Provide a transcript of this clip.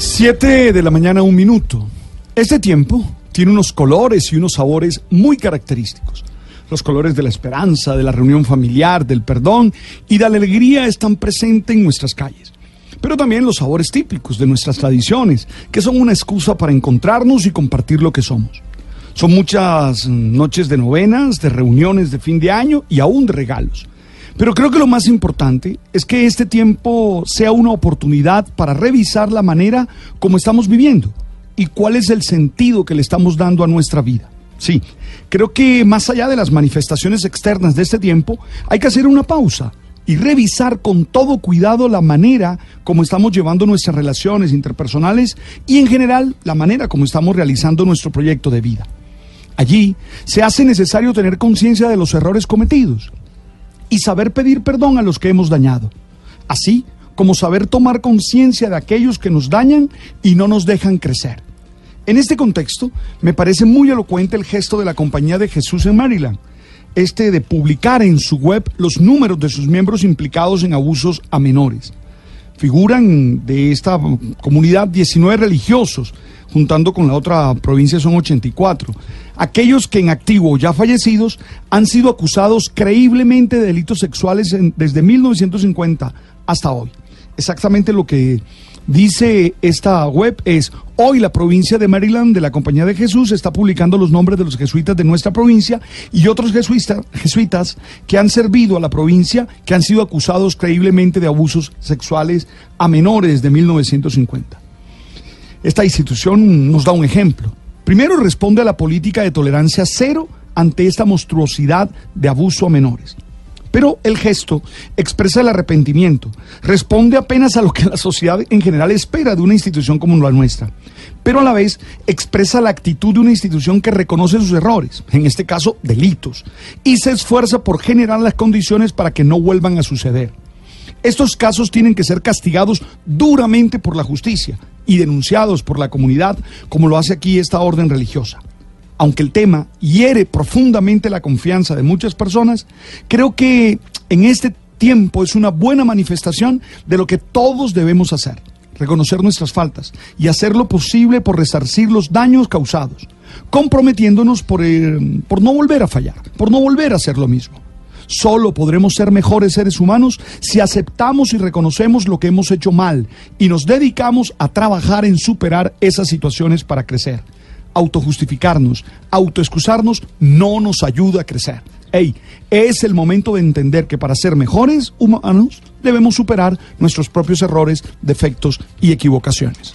7 de la mañana, un minuto. Este tiempo tiene unos colores y unos sabores muy característicos. Los colores de la esperanza, de la reunión familiar, del perdón y de la alegría están presentes en nuestras calles. Pero también los sabores típicos de nuestras tradiciones, que son una excusa para encontrarnos y compartir lo que somos. Son muchas noches de novenas, de reuniones de fin de año y aún de regalos. Pero creo que lo más importante es que este tiempo sea una oportunidad para revisar la manera como estamos viviendo y cuál es el sentido que le estamos dando a nuestra vida. Sí, creo que más allá de las manifestaciones externas de este tiempo, hay que hacer una pausa y revisar con todo cuidado la manera como estamos llevando nuestras relaciones interpersonales y en general la manera como estamos realizando nuestro proyecto de vida. Allí se hace necesario tener conciencia de los errores cometidos y saber pedir perdón a los que hemos dañado, así como saber tomar conciencia de aquellos que nos dañan y no nos dejan crecer. En este contexto, me parece muy elocuente el gesto de la Compañía de Jesús en Maryland, este de publicar en su web los números de sus miembros implicados en abusos a menores. Figuran de esta comunidad 19 religiosos, juntando con la otra provincia son 84. Aquellos que en activo ya fallecidos han sido acusados creíblemente de delitos sexuales en- desde 1950 hasta hoy. Exactamente lo que dice esta web es, hoy la provincia de Maryland de la Compañía de Jesús está publicando los nombres de los jesuitas de nuestra provincia y otros jesuita- jesuitas que han servido a la provincia, que han sido acusados creíblemente de abusos sexuales a menores de 1950. Esta institución nos da un ejemplo. Primero responde a la política de tolerancia cero ante esta monstruosidad de abuso a menores. Pero el gesto expresa el arrepentimiento, responde apenas a lo que la sociedad en general espera de una institución como la nuestra, pero a la vez expresa la actitud de una institución que reconoce sus errores, en este caso delitos, y se esfuerza por generar las condiciones para que no vuelvan a suceder. Estos casos tienen que ser castigados duramente por la justicia y denunciados por la comunidad, como lo hace aquí esta orden religiosa. Aunque el tema hiere profundamente la confianza de muchas personas, creo que en este tiempo es una buena manifestación de lo que todos debemos hacer, reconocer nuestras faltas y hacer lo posible por resarcir los daños causados, comprometiéndonos por, eh, por no volver a fallar, por no volver a hacer lo mismo. Solo podremos ser mejores seres humanos si aceptamos y reconocemos lo que hemos hecho mal y nos dedicamos a trabajar en superar esas situaciones para crecer. Autojustificarnos, autoexcusarnos no nos ayuda a crecer. Ey, es el momento de entender que para ser mejores humanos debemos superar nuestros propios errores, defectos y equivocaciones.